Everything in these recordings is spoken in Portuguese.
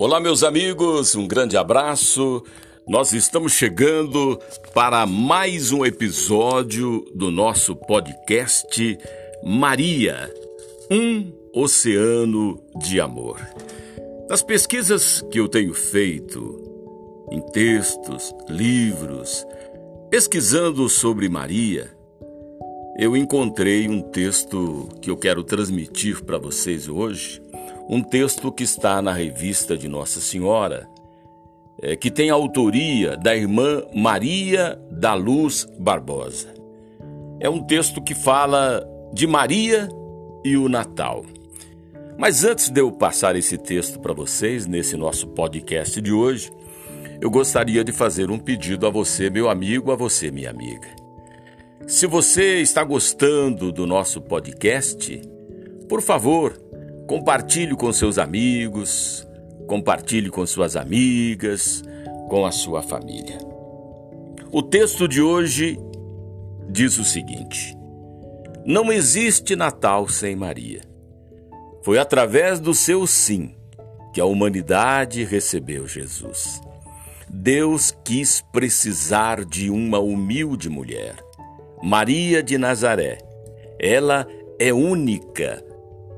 Olá, meus amigos, um grande abraço. Nós estamos chegando para mais um episódio do nosso podcast Maria, um oceano de amor. Das pesquisas que eu tenho feito, em textos, livros, pesquisando sobre Maria, eu encontrei um texto que eu quero transmitir para vocês hoje, um texto que está na revista de Nossa Senhora, é, que tem a autoria da irmã Maria da Luz Barbosa. É um texto que fala de Maria e o Natal. Mas antes de eu passar esse texto para vocês, nesse nosso podcast de hoje, eu gostaria de fazer um pedido a você, meu amigo, a você, minha amiga. Se você está gostando do nosso podcast, por favor, compartilhe com seus amigos, compartilhe com suas amigas, com a sua família. O texto de hoje diz o seguinte: Não existe Natal sem Maria. Foi através do seu sim que a humanidade recebeu Jesus. Deus quis precisar de uma humilde mulher Maria de Nazaré. Ela é única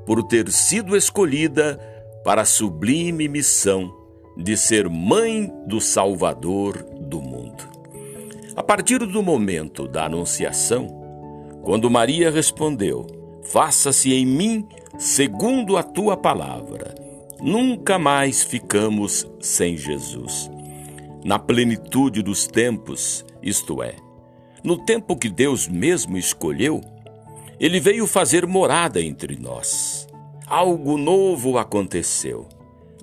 por ter sido escolhida para a sublime missão de ser mãe do Salvador do mundo. A partir do momento da Anunciação, quando Maria respondeu: Faça-se em mim segundo a tua palavra, nunca mais ficamos sem Jesus. Na plenitude dos tempos, isto é, no tempo que Deus mesmo escolheu, ele veio fazer morada entre nós. Algo novo aconteceu.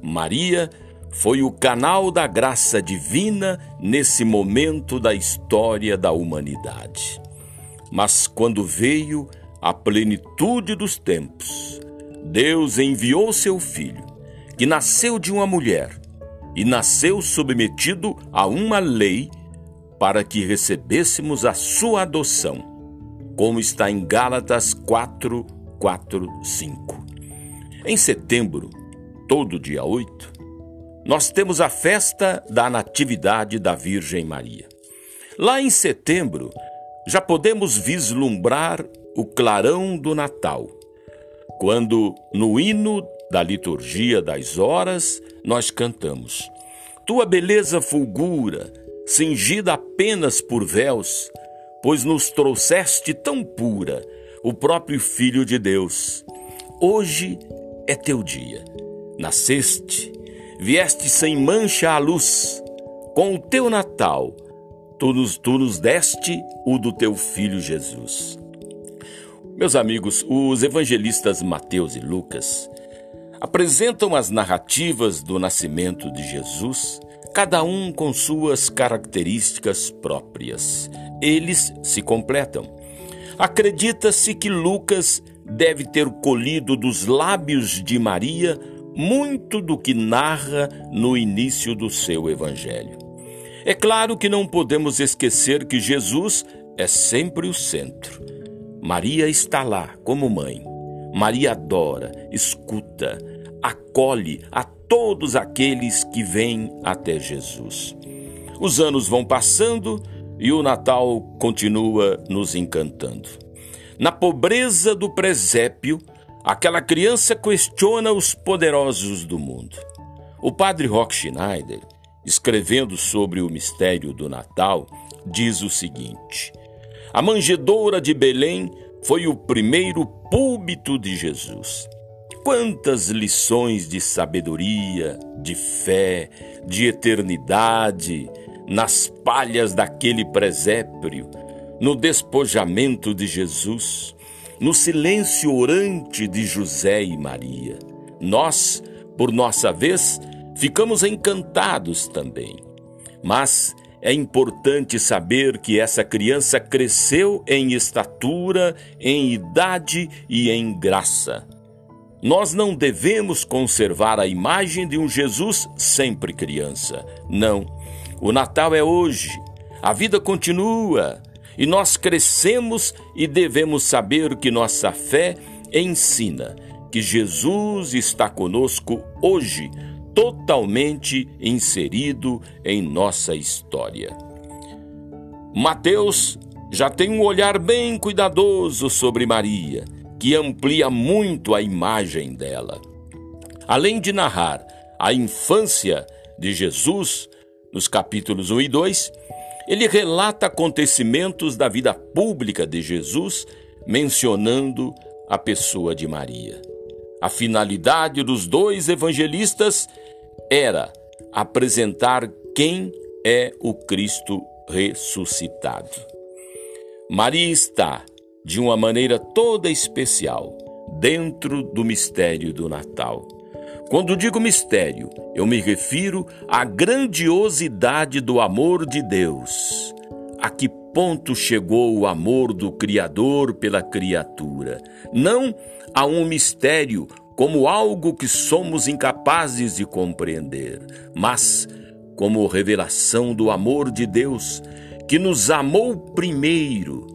Maria foi o canal da graça divina nesse momento da história da humanidade. Mas quando veio a plenitude dos tempos, Deus enviou seu filho, que nasceu de uma mulher e nasceu submetido a uma lei para que recebêssemos a sua adoção, como está em Gálatas 4, 4, 5. Em setembro, todo dia 8, nós temos a festa da Natividade da Virgem Maria. Lá em setembro, já podemos vislumbrar o clarão do Natal, quando, no hino da liturgia das horas, nós cantamos: Tua beleza fulgura, cingida apenas por véus, pois nos trouxeste tão pura o próprio Filho de Deus. Hoje é teu dia. Nasceste, vieste sem mancha à luz, com o teu Natal, tu nos, tu nos deste o do teu Filho Jesus. Meus amigos, os evangelistas Mateus e Lucas apresentam as narrativas do nascimento de Jesus cada um com suas características próprias. Eles se completam. Acredita-se que Lucas deve ter colhido dos lábios de Maria muito do que narra no início do seu evangelho. É claro que não podemos esquecer que Jesus é sempre o centro. Maria está lá como mãe. Maria adora, escuta, acolhe a todos aqueles que vêm até Jesus. Os anos vão passando e o Natal continua nos encantando. Na pobreza do presépio, aquela criança questiona os poderosos do mundo. O padre Rock Schneider, escrevendo sobre o mistério do Natal, diz o seguinte: A manjedoura de Belém foi o primeiro púlpito de Jesus. Quantas lições de sabedoria, de fé, de eternidade nas palhas daquele presépio, no despojamento de Jesus, no silêncio orante de José e Maria. Nós, por nossa vez, ficamos encantados também. Mas é importante saber que essa criança cresceu em estatura, em idade e em graça. Nós não devemos conservar a imagem de um Jesus sempre criança. Não. O Natal é hoje. A vida continua. E nós crescemos e devemos saber que nossa fé ensina que Jesus está conosco hoje, totalmente inserido em nossa história. Mateus já tem um olhar bem cuidadoso sobre Maria, que amplia muito a imagem dela. Além de narrar a infância de Jesus, nos capítulos 1 e 2, ele relata acontecimentos da vida pública de Jesus, mencionando a pessoa de Maria. A finalidade dos dois evangelistas era apresentar quem é o Cristo ressuscitado. Maria está, de uma maneira toda especial, dentro do mistério do Natal. Quando digo mistério, eu me refiro à grandiosidade do amor de Deus. A que ponto chegou o amor do Criador pela criatura? Não a um mistério como algo que somos incapazes de compreender, mas como revelação do amor de Deus, que nos amou primeiro.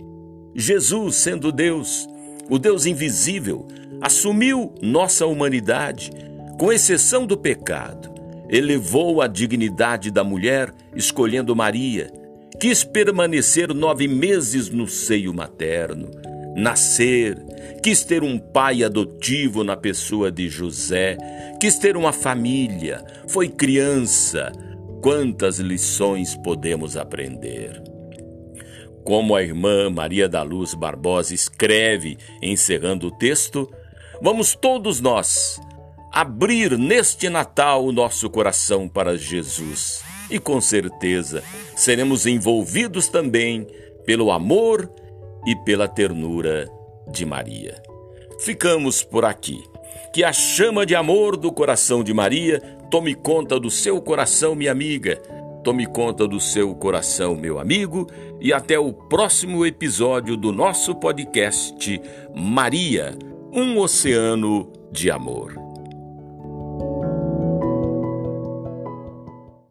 Jesus, sendo Deus, o Deus invisível, assumiu nossa humanidade, com exceção do pecado. Elevou a dignidade da mulher, escolhendo Maria. Quis permanecer nove meses no seio materno, nascer, quis ter um pai adotivo na pessoa de José, quis ter uma família, foi criança. Quantas lições podemos aprender? Como a irmã Maria da Luz Barbosa escreve, encerrando o texto, vamos todos nós abrir neste Natal o nosso coração para Jesus e com certeza seremos envolvidos também pelo amor e pela ternura de Maria. Ficamos por aqui. Que a chama de amor do coração de Maria tome conta do seu coração, minha amiga. Tome conta do seu coração, meu amigo, e até o próximo episódio do nosso podcast Maria, um oceano de amor.